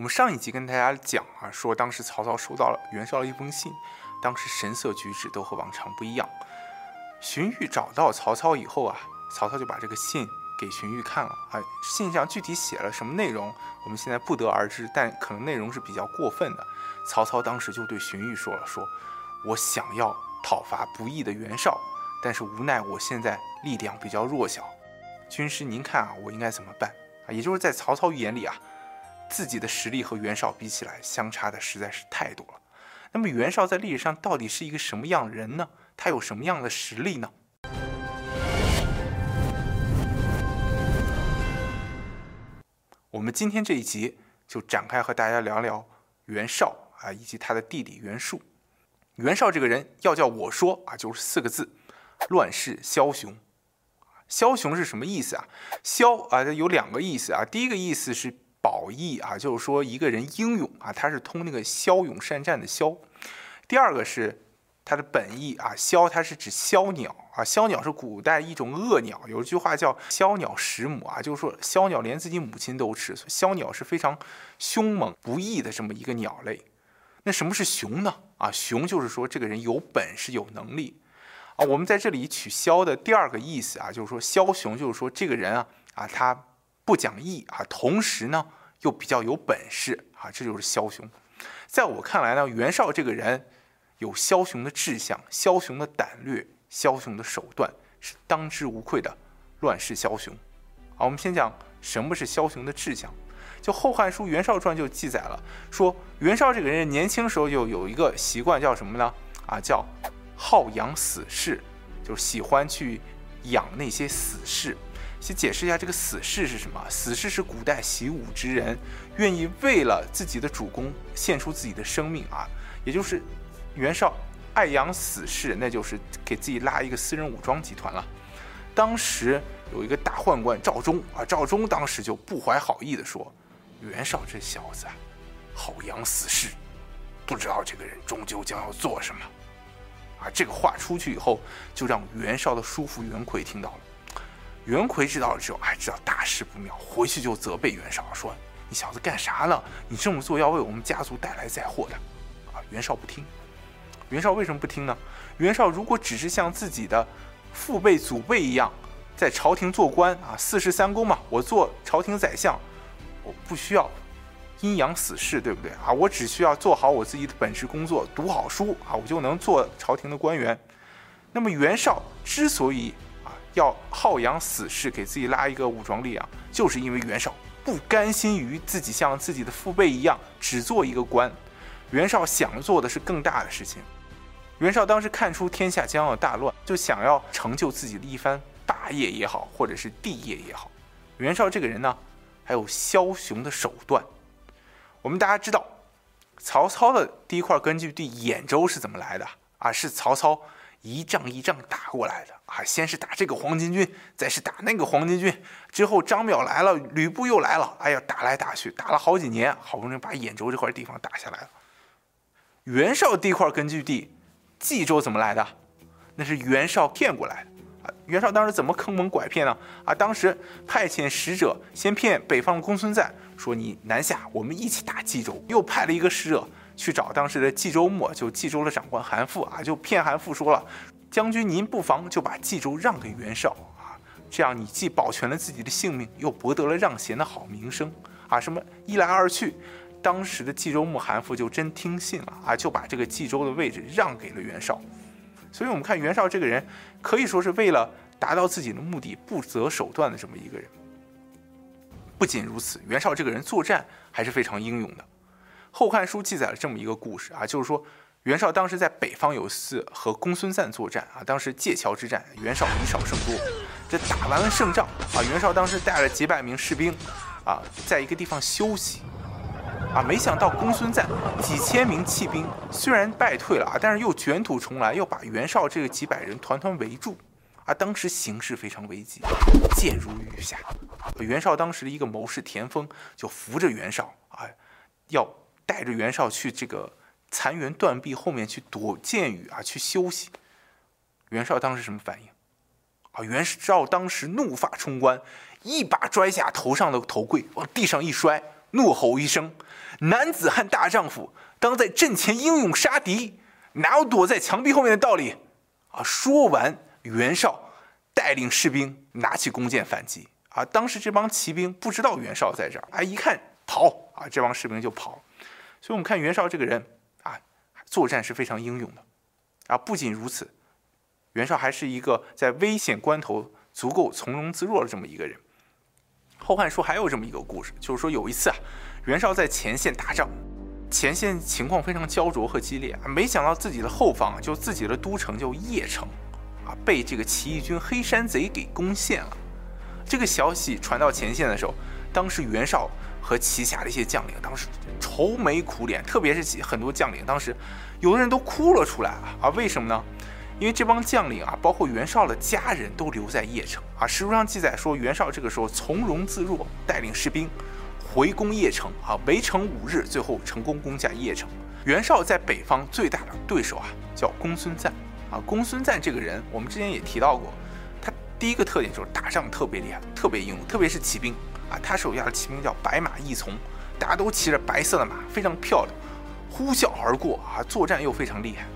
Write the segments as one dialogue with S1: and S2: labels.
S1: 我们上一集跟大家讲啊，说当时曹操收到了袁绍的一封信，当时神色举止都和往常不一样。荀彧找到曹操以后啊，曹操就把这个信给荀彧看了啊，信上具体写了什么内容，我们现在不得而知，但可能内容是比较过分的。曹操当时就对荀彧说了：“说我想要讨伐不义的袁绍，但是无奈我现在力量比较弱小，军师您看啊，我应该怎么办啊？”也就是在曹操眼里啊。自己的实力和袁绍比起来，相差的实在是太多了。那么袁绍在历史上到底是一个什么样的人呢？他有什么样的实力呢？我们今天这一集就展开和大家聊聊袁绍啊，以及他的弟弟袁术。袁绍这个人要叫我说啊，就是四个字：乱世枭雄。枭雄是什么意思啊？枭啊，有两个意思啊。第一个意思是。褒义啊，就是说一个人英勇啊，他是通那个骁勇善战的骁。第二个是他的本意啊，枭它是指枭鸟啊，枭鸟是古代一种恶鸟，有一句话叫枭鸟食母啊，就是说枭鸟连自己母亲都吃，枭鸟是非常凶猛不义的这么一个鸟类。那什么是雄呢？啊，雄就是说这个人有本事有能力啊。我们在这里取枭的第二个意思啊，就是说枭雄就是说这个人啊啊他。不讲义啊，同时呢又比较有本事啊，这就是枭雄。在我看来呢，袁绍这个人有枭雄的志向、枭雄的胆略、枭雄的手段，是当之无愧的乱世枭雄。好，我们先讲什么是枭雄的志向。就《后汉书·袁绍传》就记载了，说袁绍这个人年轻时候就有一个习惯，叫什么呢？啊，叫好养死士，就是喜欢去养那些死士。先解释一下这个死士是什么？死士是古代习武之人，愿意为了自己的主公献出自己的生命啊，也就是袁绍爱养死士，那就是给自己拉一个私人武装集团了。当时有一个大宦官赵忠啊，赵忠当时就不怀好意的说：“袁绍这小子好养死士，不知道这个人终究将要做什么。”啊，这个话出去以后，就让袁绍的叔父袁奎听到了。袁奎知道了之后，哎，知道大事不妙，回去就责备袁绍说：“你小子干啥呢？你这么做要为我们家族带来灾祸的。”啊，袁绍不听。袁绍为什么不听呢？袁绍如果只是像自己的父辈、祖辈一样，在朝廷做官啊，四世三公嘛，我做朝廷宰相，我不需要阴阳死士，对不对啊？我只需要做好我自己的本职工作，读好书啊，我就能做朝廷的官员。那么袁绍之所以要好养死士，给自己拉一个武装力量，就是因为袁绍不甘心于自己像自己的父辈一样只做一个官。袁绍想做的是更大的事情。袁绍当时看出天下将要大乱，就想要成就自己的一番霸业也好，或者是帝业也好。袁绍这个人呢，还有枭雄的手段。我们大家知道，曹操的第一块根据地兖州是怎么来的啊？是曹操。一仗一仗打过来的啊，先是打这个黄巾军，再是打那个黄巾军，之后张邈来了，吕布又来了，哎呀，打来打去，打了好几年，好不容易把兖州这块地方打下来了。袁绍这块根据地冀州怎么来的？那是袁绍骗过来的啊。袁绍当时怎么坑蒙拐骗呢？啊，当时派遣使者先骗北方的公孙瓒说你南下，我们一起打冀州，又派了一个使者。去找当时的冀州牧，就冀州的长官韩馥啊，就骗韩馥说了：“将军您不妨就把冀州让给袁绍啊，这样你既保全了自己的性命，又博得了让贤的好名声啊。”什么一来二去，当时的冀州牧韩馥就真听信了啊，就把这个冀州的位置让给了袁绍。所以，我们看袁绍这个人，可以说是为了达到自己的目的不择手段的这么一个人。不仅如此，袁绍这个人作战还是非常英勇的。《后汉书》记载了这么一个故事啊，就是说袁绍当时在北方有一次和公孙瓒作战啊，当时界桥之战，袁绍以少胜多。这打完了胜仗啊，袁绍当时带了几百名士兵啊，在一个地方休息啊，没想到公孙瓒几千名骑兵虽然败退了啊，但是又卷土重来，又把袁绍这个几百人团团围住啊。当时形势非常危急，箭如雨下。袁绍当时的一个谋士田丰就扶着袁绍啊，要。带着袁绍去这个残垣断壁后面去躲箭雨啊，去休息。袁绍当时什么反应？啊，袁绍当时怒发冲冠，一把拽下头上的头盔，往地上一摔，怒吼一声：“男子汉大丈夫，当在阵前英勇杀敌，哪有躲在墙壁后面的道理？啊！说完，袁绍带领士兵拿起弓箭反击。啊！当时这帮骑兵不知道袁绍在这儿，啊，一看跑啊，这帮士兵就跑。所以我们看袁绍这个人啊，作战是非常英勇的。啊，不仅如此，袁绍还是一个在危险关头足够从容自若的这么一个人。《后汉书》还有这么一个故事，就是说有一次啊，袁绍在前线打仗，前线情况非常焦灼和激烈啊，没想到自己的后方就自己的都城就邺城，啊，被这个起义军黑山贼给攻陷了。这个消息传到前线的时候，当时袁绍和旗下的一些将领当时愁眉苦脸，特别是很多将领当时有的人都哭了出来啊！为什么呢？因为这帮将领啊，包括袁绍的家人都留在邺城啊。史书上记载说，袁绍这个时候从容自若，带领士兵回攻邺城啊，围城五日，最后成功攻下邺城。袁绍在北方最大的对手啊，叫公孙瓒啊。公孙瓒这个人，我们之前也提到过。他第一个特点就是打仗特别厉害，特别英勇，特别是骑兵啊，他手下的骑兵叫白马义从，大家都骑着白色的马，非常漂亮，呼啸而过啊，作战又非常厉害。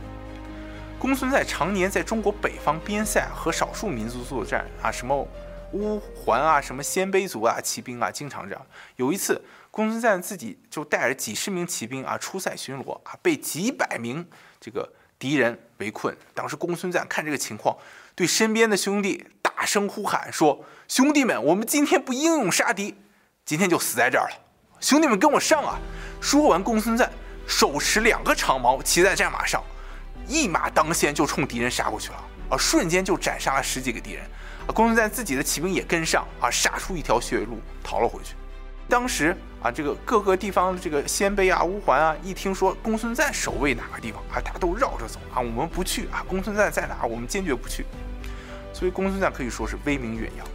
S1: 公孙瓒常年在中国北方边塞和少数民族作战啊，什么乌桓啊，什么鲜卑族啊，骑兵啊，经常这样。有一次，公孙瓒自己就带着几十名骑兵啊出塞巡逻啊，被几百名这个敌人围困。当时公孙瓒看这个情况，对身边的兄弟。大声呼喊说：“兄弟们，我们今天不英勇杀敌，今天就死在这儿了。兄弟们，跟我上啊！”说完，公孙瓒手持两个长矛，骑在战马上，一马当先就冲敌人杀过去了。啊，瞬间就斩杀了十几个敌人。啊，公孙瓒自己的骑兵也跟上，啊，杀出一条血路，逃了回去。当时啊，这个各个地方的这个鲜卑啊、乌桓啊，一听说公孙瓒守卫哪个地方，啊，大家都绕着走啊，我们不去啊，公孙瓒在哪，我们坚决不去。所以公孙瓒可以说是威名远扬，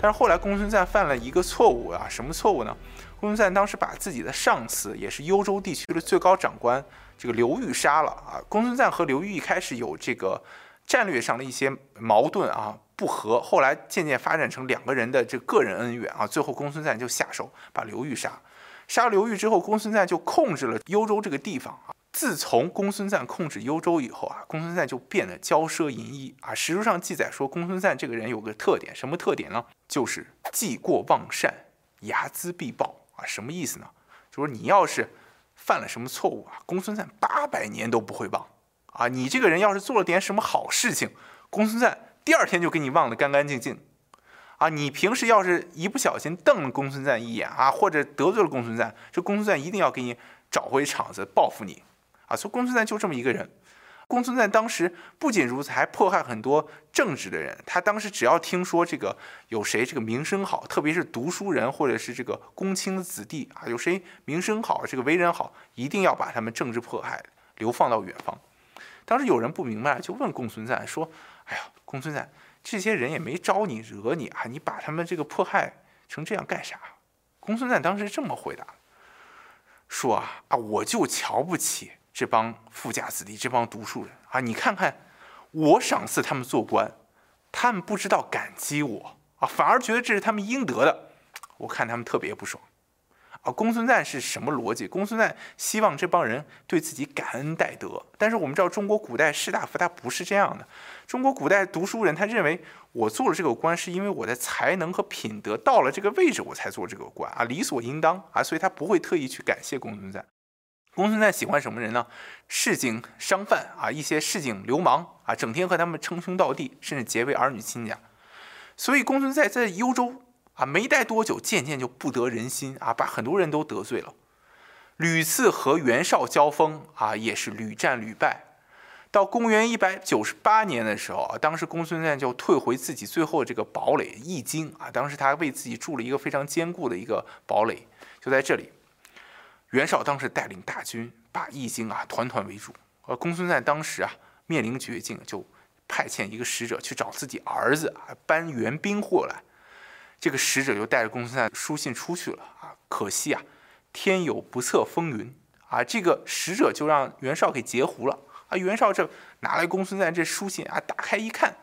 S1: 但是后来公孙瓒犯了一个错误啊，什么错误呢？公孙瓒当时把自己的上司，也是幽州地区的最高长官，这个刘裕杀了啊。公孙瓒和刘裕一开始有这个战略上的一些矛盾啊，不和，后来渐渐发展成两个人的这个人恩怨啊。最后公孙瓒就下手把刘裕杀，杀了刘裕之后，公孙瓒就控制了幽州这个地方啊。自从公孙瓒控制幽州以后啊，公孙瓒就变得骄奢淫逸啊。史书上记载说，公孙瓒这个人有个特点，什么特点呢？就是记过忘善，睚眦必报啊。什么意思呢？就是你要是犯了什么错误啊，公孙瓒八百年都不会忘啊。你这个人要是做了点什么好事情，公孙瓒第二天就给你忘得干干净净啊。你平时要是一不小心瞪了公孙瓒一眼啊，或者得罪了公孙瓒，这公孙瓒一定要给你找回场子报复你。啊，所以公孙瓒就这么一个人。公孙瓒当时不仅如此，还迫害很多正直的人。他当时只要听说这个有谁这个名声好，特别是读书人或者是这个公卿的子弟啊，有谁名声好，这个为人好，一定要把他们政治迫害，流放到远方。当时有人不明白，就问公孙瓒说：“哎呀，公孙瓒，这些人也没招你惹你啊，你把他们这个迫害成这样干啥？”公孙瓒当时这么回答：“说啊啊，我就瞧不起。”这帮富家子弟，这帮读书人啊，你看看，我赏赐他们做官，他们不知道感激我啊，反而觉得这是他们应得的，我看他们特别不爽。啊，公孙瓒是什么逻辑？公孙瓒希望这帮人对自己感恩戴德，但是我们知道中国古代士大夫他不是这样的，中国古代读书人他认为我做了这个官是因为我的才能和品德到了这个位置我才做这个官啊，理所应当啊，所以他不会特意去感谢公孙瓒。公孙瓒喜欢什么人呢？市井商贩啊，一些市井流氓啊，整天和他们称兄道弟，甚至结为儿女亲家。所以公孙瓒在幽州啊，没待多久，渐渐就不得人心啊，把很多人都得罪了。屡次和袁绍交锋啊，也是屡战屡败。到公元一百九十八年的时候啊，当时公孙瓒就退回自己最后这个堡垒易京啊，当时他为自己筑了一个非常坚固的一个堡垒，就在这里。袁绍当时带领大军把易京啊团团围住，而公孙瓒当时啊面临绝境，就派遣一个使者去找自己儿子啊搬援兵过来。这个使者就带着公孙瓒书信出去了啊，可惜啊天有不测风云啊，这个使者就让袁绍给截胡了啊。袁绍这拿来公孙瓒这书信啊，打开一看，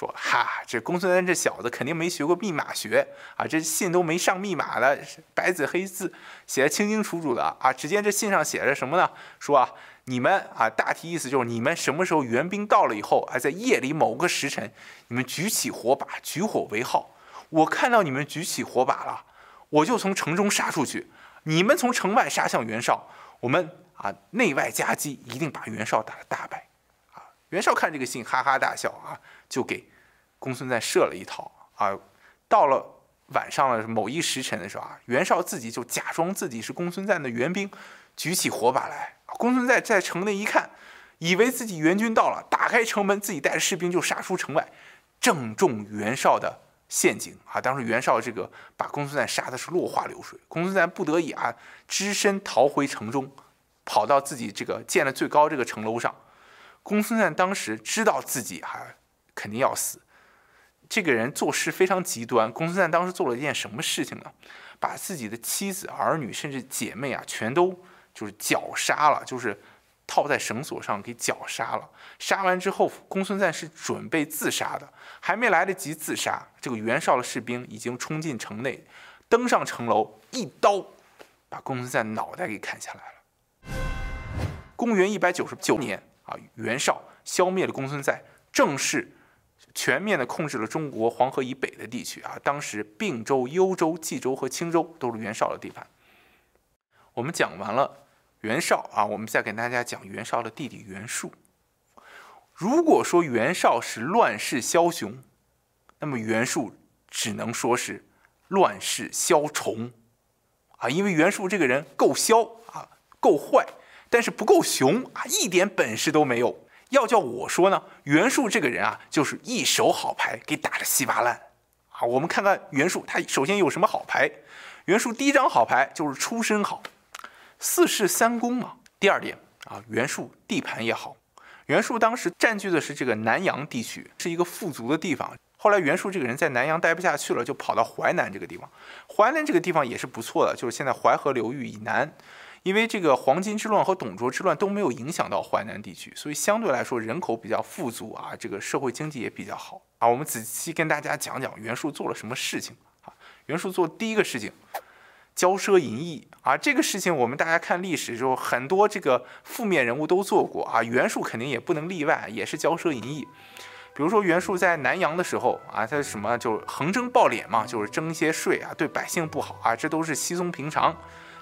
S1: 说哈，这公孙瓒这小子肯定没学过密码学啊，这信都没上密码的，白纸黑字写的清清楚楚的啊。只见这信上写着什么呢？说啊，你们啊，大体意思就是你们什么时候援兵到了以后，啊，在夜里某个时辰，你们举起火把，举火为号。我看到你们举起火把了，我就从城中杀出去。你们从城外杀向袁绍，我们啊内外夹击，一定把袁绍打得大败。袁绍看这个信，哈哈大笑啊，就给公孙瓒设了一套啊。到了晚上了某一时辰的时候啊，袁绍自己就假装自己是公孙瓒的援兵，举起火把来。公孙瓒在城内一看，以为自己援军到了，打开城门，自己带着士兵就杀出城外，正中袁绍的。陷阱啊！当时袁绍这个把公孙瓒杀的是落花流水，公孙瓒不得已啊，只身逃回城中，跑到自己这个建的最高这个城楼上。公孙瓒当时知道自己啊肯定要死，这个人做事非常极端。公孙瓒当时做了一件什么事情呢？把自己的妻子、儿女甚至姐妹啊全都就是绞杀了，就是。套在绳索上给绞杀了。杀完之后，公孙瓒是准备自杀的，还没来得及自杀，这个袁绍的士兵已经冲进城内，登上城楼，一刀把公孙瓒脑袋给砍下来了。公元一百九十九年啊，袁绍消灭了公孙瓒，正式全面的控制了中国黄河以北的地区啊。当时并州、幽州、冀州和青州都是袁绍的地盘。我们讲完了。袁绍啊，我们再给大家讲袁绍的弟弟袁术。如果说袁绍是乱世枭雄，那么袁术只能说是乱世枭虫啊，因为袁术这个人够枭啊，够坏，但是不够雄啊，一点本事都没有。要叫我说呢，袁术这个人啊，就是一手好牌给打得稀巴烂啊。我们看看袁术，他首先有什么好牌？袁术第一张好牌就是出身好。四世三公嘛。第二点啊，袁术地盘也好。袁术当时占据的是这个南阳地区，是一个富足的地方。后来袁术这个人在南阳待不下去了，就跑到淮南这个地方。淮南这个地方也是不错的，就是现在淮河流域以南。因为这个黄巾之乱和董卓之乱都没有影响到淮南地区，所以相对来说人口比较富足啊，这个社会经济也比较好啊。我们仔细跟大家讲讲袁术做了什么事情啊。袁术做第一个事情。骄奢淫逸啊，这个事情我们大家看历史就，很多这个负面人物都做过啊，袁术肯定也不能例外，也是骄奢淫逸。比如说袁术在南阳的时候啊，他什么就横征暴敛嘛，就是征一些税啊，对百姓不好啊，这都是稀松平常。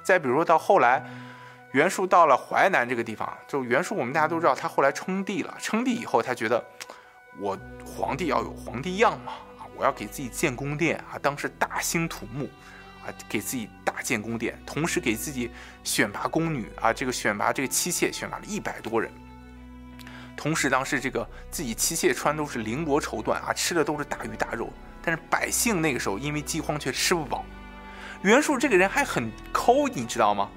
S1: 再比如说到后来，袁术到了淮南这个地方，就袁术我们大家都知道，他后来称帝了，称帝以后他觉得我皇帝要有皇帝样嘛啊，我要给自己建宫殿啊，当时大兴土木。给自己大建宫殿，同时给自己选拔宫女啊，这个选拔这个妻妾选拔了一百多人。同时，当时这个自己妻妾穿都是绫罗绸缎啊，吃的都是大鱼大肉。但是百姓那个时候因为饥荒却吃不饱。袁术这个人还很抠，你知道吗？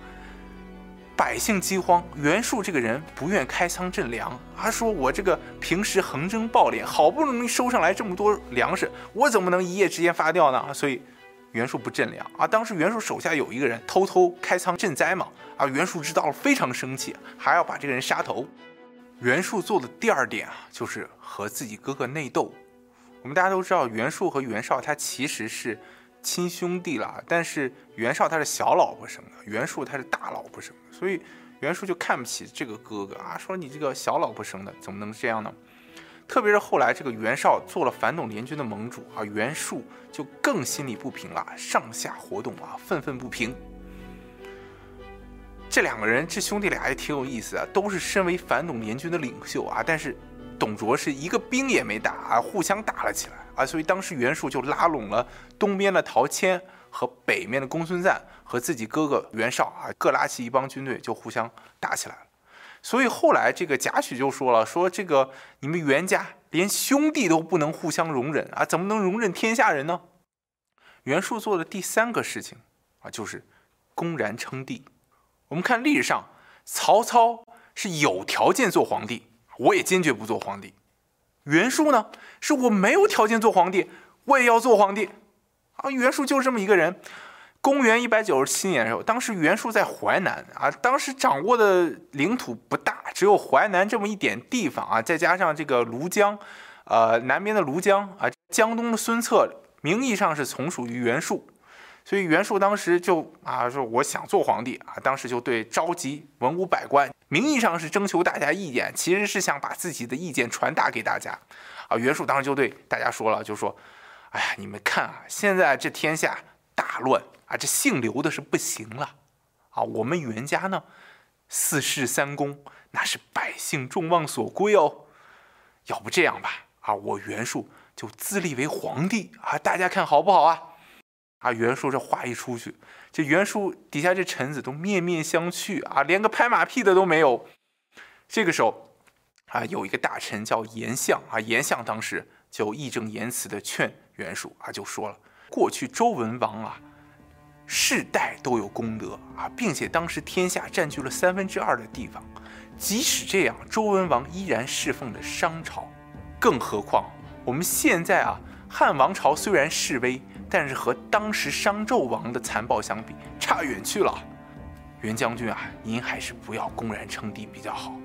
S1: 百姓饥荒，袁术这个人不愿开仓赈粮，他说我这个平时横征暴敛，好不容易收上来这么多粮食，我怎么能一夜之间发掉呢？所以。袁术不赈粮啊！当时袁术手下有一个人偷偷开仓赈灾嘛，啊，袁术知道了非常生气，还要把这个人杀头。袁术做的第二点啊，就是和自己哥哥内斗。我们大家都知道，袁术和袁绍他其实是亲兄弟了，但是袁绍他是小老婆生的，袁术他是大老婆生的，所以袁术就看不起这个哥哥啊，说你这个小老婆生的怎么能这样呢？特别是后来这个袁绍做了反董联军的盟主啊，袁术就更心里不平了，上下活动啊，愤愤不平。这两个人，这兄弟俩也挺有意思啊，都是身为反董联军的领袖啊，但是董卓是一个兵也没打啊，互相打了起来啊，所以当时袁术就拉拢了东边的陶谦和北面的公孙瓒和自己哥哥袁绍啊，各拉起一帮军队就互相打起来了。所以后来这个贾诩就说了：“说这个你们袁家连兄弟都不能互相容忍啊，怎么能容忍天下人呢？”袁术做的第三个事情啊，就是公然称帝。我们看历史上，曹操是有条件做皇帝，我也坚决不做皇帝。袁术呢，是我没有条件做皇帝，我也要做皇帝。啊，袁术就是这么一个人。公元一百九十七年的时候，当时袁术在淮南啊，当时掌握的领土不大，只有淮南这么一点地方啊，再加上这个庐江，呃，南边的庐江啊，江东的孙策名义上是从属于袁术，所以袁术当时就啊说我想做皇帝啊，当时就对召集文武百官，名义上是征求大家意见，其实是想把自己的意见传达给大家啊。袁术当时就对大家说了，就说，哎呀，你们看啊，现在这天下大乱啊，这姓刘的是不行了啊，我们袁家呢，四世三公，那是百姓众望所归哦，要不这样吧。啊，我袁术就自立为皇帝啊！大家看好不好啊？啊，袁术这话一出去，这袁术底下这臣子都面面相觑啊，连个拍马屁的都没有。这个时候啊，有一个大臣叫严相啊，严相当时就义正言辞的劝袁术啊，就说了：过去周文王啊，世代都有功德啊，并且当时天下占据了三分之二的地方，即使这样，周文王依然侍奉着商朝。更何况，我们现在啊，汉王朝虽然势威，但是和当时商纣王的残暴相比，差远去了。袁将军啊，您还是不要公然称帝比较好。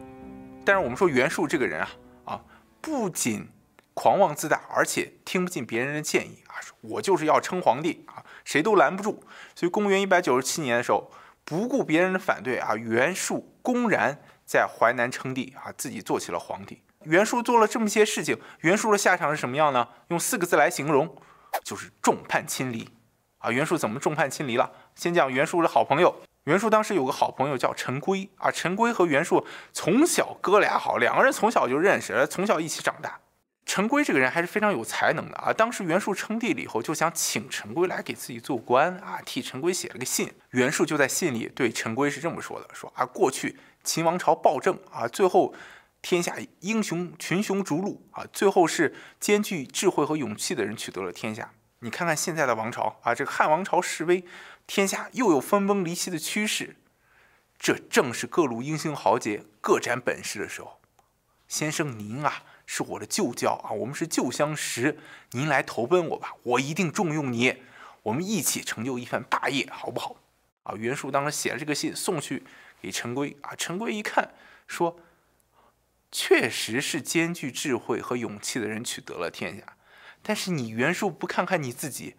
S1: 但是我们说袁术这个人啊，啊，不仅狂妄自大，而且听不进别人的建议啊，我就是要称皇帝啊，谁都拦不住。所以公元一百九十七年的时候，不顾别人的反对啊，袁术公然在淮南称帝啊，自己做起了皇帝。袁术做了这么些事情，袁术的下场是什么样呢？用四个字来形容，就是众叛亲离。啊，袁术怎么众叛亲离了？先讲袁术的好朋友。袁术当时有个好朋友叫陈规啊，陈规和袁术从小哥俩好，两个人从小就认识，从小一起长大。陈规这个人还是非常有才能的啊。当时袁术称帝了以后，就想请陈规来给自己做官啊，替陈规写了个信。袁术就在信里对陈规是这么说的：说啊，过去秦王朝暴政啊，最后。天下英雄群雄逐鹿啊，最后是兼具智慧和勇气的人取得了天下。你看看现在的王朝啊，这个汉王朝示威，天下又有分崩离析的趋势，这正是各路英雄豪杰各展本事的时候。先生您啊，是我的旧交啊，我们是旧相识，您来投奔我吧，我一定重用你，我们一起成就一番霸业，好不好？啊，袁术当时写了这个信送去给陈规啊，陈规一看说。确实是兼具智慧和勇气的人取得了天下，但是你袁术不看看你自己，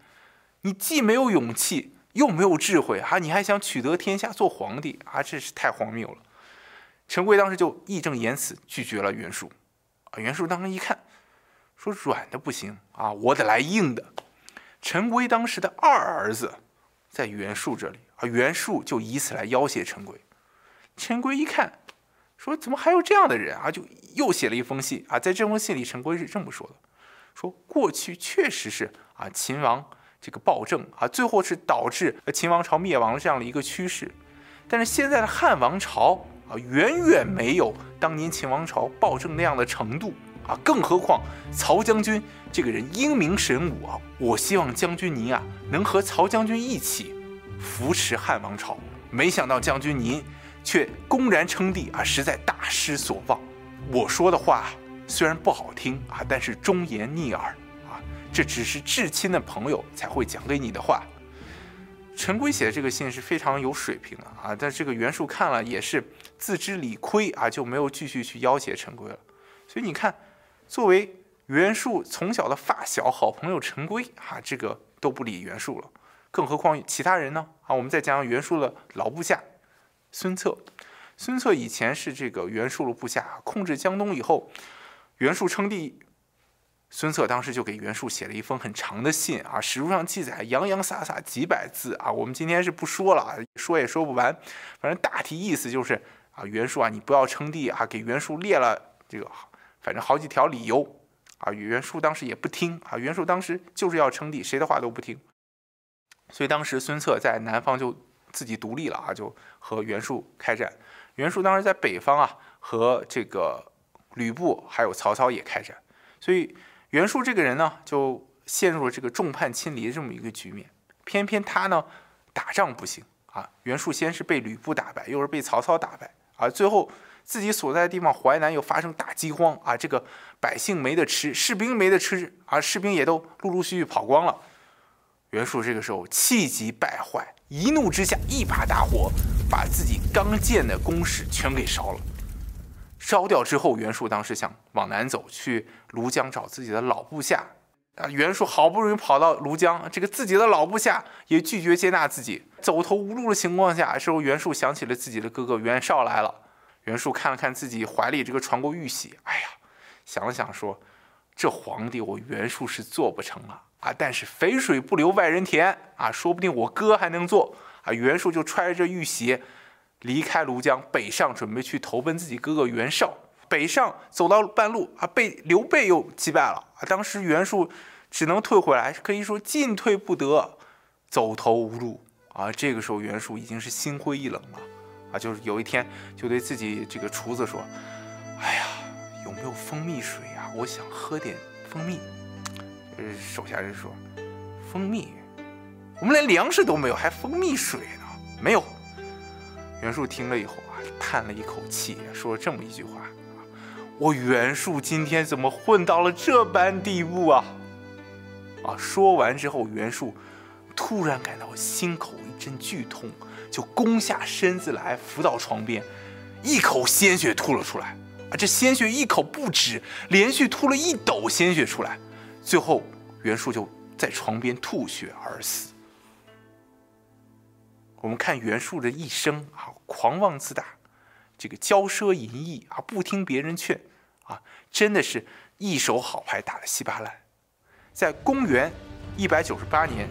S1: 你既没有勇气，又没有智慧啊！你还想取得天下做皇帝啊？这是太荒谬了。陈规当时就义正言辞拒绝了袁术。啊，袁术当时一看，说软的不行啊，我得来硬的。陈规当时的二儿子在袁术这里啊，袁术就以此来要挟陈规。陈规一看。说怎么还有这样的人啊？就又写了一封信啊，在这封信里，陈规是这么说的：说过去确实是啊，秦王这个暴政啊，最后是导致秦王朝灭亡的这样的一个趋势。但是现在的汉王朝啊，远远没有当年秦王朝暴政那样的程度啊，更何况曹将军这个人英明神武啊，我希望将军您啊，能和曹将军一起扶持汉王朝。没想到将军您。却公然称帝啊，实在大失所望。我说的话虽然不好听啊，但是忠言逆耳啊，这只是至亲的朋友才会讲给你的话。陈规写的这个信是非常有水平的啊，但这个袁术看了也是自知理亏啊，就没有继续去要挟陈规了。所以你看，作为袁术从小的发小、好朋友陈规啊，这个都不理袁术了，更何况其他人呢？啊，我们再讲讲袁术的老部下。孙策，孙策以前是这个袁术的部下，控制江东以后，袁术称帝，孙策当时就给袁术写了一封很长的信啊，史书上记载洋洋洒洒几百字啊，我们今天是不说了，说也说不完，反正大体意思就是啊，袁术啊，你不要称帝啊，给袁术列了这个反正好几条理由啊，袁术当时也不听啊，袁术当时就是要称帝，谁的话都不听，所以当时孙策在南方就。自己独立了啊，就和袁术开战。袁术当时在北方啊，和这个吕布还有曹操也开战。所以袁术这个人呢，就陷入了这个众叛亲离的这么一个局面。偏偏他呢，打仗不行啊。袁术先是被吕布打败，又是被曹操打败啊。最后自己所在的地方淮南又发生大饥荒啊，这个百姓没得吃，士兵没得吃啊，士兵也都陆陆续续跑光了。袁术这个时候气急败坏。一怒之下，一把大火把自己刚建的工事全给烧了。烧掉之后，袁术当时想往南走，去庐江找自己的老部下。啊，袁术好不容易跑到庐江，这个自己的老部下也拒绝接纳自己，走投无路的情况下，时候袁术想起了自己的哥哥袁绍来了。袁术看了看自己怀里这个传国玉玺，哎呀，想了想说：“这皇帝我袁术是做不成了啊，但是肥水不流外人田啊，说不定我哥还能做啊。”袁术就揣着玉玺。离开庐江，北上，准备去投奔自己哥哥袁绍。北上走到半路啊，被刘备又击败了啊。当时袁术只能退回来，可以说进退不得，走投无路啊。这个时候袁术已经是心灰意冷了啊。就是有一天，就对自己这个厨子说：“哎呀，有没有蜂蜜水呀？我想喝点蜂蜜。”呃，手下人说：“蜂蜜？我们连粮食都没有，还蜂蜜水呢？没有。”袁术听了以后啊，叹了一口气，说了这么一句话：“我袁术今天怎么混到了这般地步啊？”啊，说完之后，袁术突然感到心口一阵剧痛，就弓下身子来，伏到床边，一口鲜血吐了出来。啊，这鲜血一口不止，连续吐了一斗鲜血出来，最后袁术就在床边吐血而死。我们看袁术的一生啊，狂妄自大，这个骄奢淫逸啊，不听别人劝啊，真的是一手好牌打得稀巴烂。在公元一百九十八年，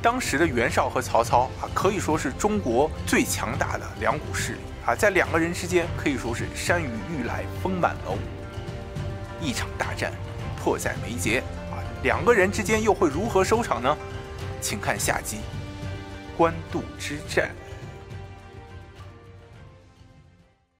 S1: 当时的袁绍和曹操啊，可以说是中国最强大的两股势力啊，在两个人之间可以说是山雨欲来风满楼，一场大战迫在眉睫啊，两个人之间又会如何收场呢？请看下集。官渡之战。